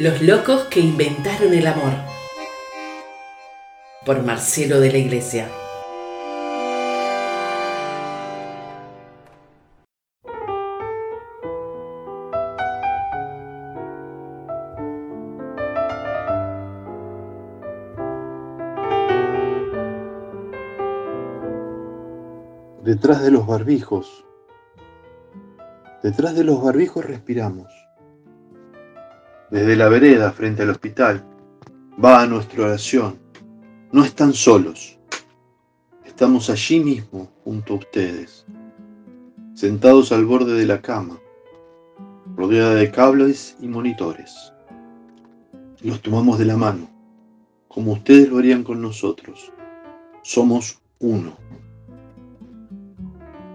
Los locos que inventaron el amor. Por Marcelo de la Iglesia. Detrás de los barbijos. Detrás de los barbijos respiramos. Desde la vereda frente al hospital va a nuestra oración. No están solos. Estamos allí mismo junto a ustedes, sentados al borde de la cama, rodeada de cables y monitores. Los tomamos de la mano, como ustedes lo harían con nosotros. Somos uno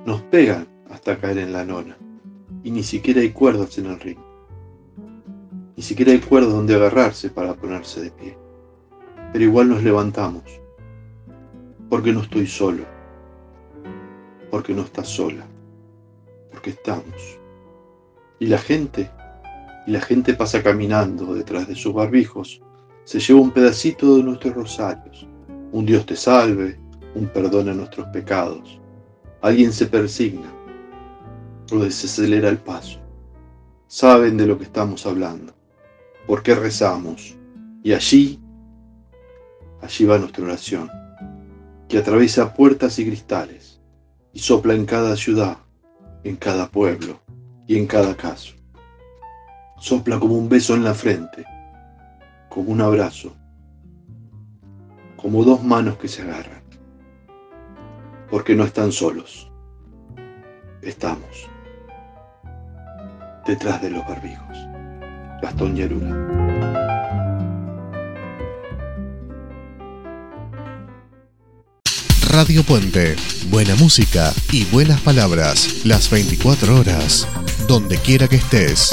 nos pegan hasta caer en la lona. Y ni siquiera hay cuerdas en el ring. Ni siquiera hay cuerdas donde agarrarse para ponerse de pie. Pero igual nos levantamos. Porque no estoy solo. Porque no estás sola. Porque estamos. Y la gente, y la gente pasa caminando detrás de sus barbijos, se lleva un pedacito de nuestros rosarios. Un Dios te salve, un perdón a nuestros pecados Alguien se persigna o desacelera el paso. Saben de lo que estamos hablando, por qué rezamos. Y allí, allí va nuestra oración, que atraviesa puertas y cristales y sopla en cada ciudad, en cada pueblo y en cada caso. Sopla como un beso en la frente, como un abrazo, como dos manos que se agarran porque no están solos. Estamos detrás de los barbijos. Gastón Yarura. Radio Puente. Buena música y buenas palabras. Las 24 horas. Donde quiera que estés.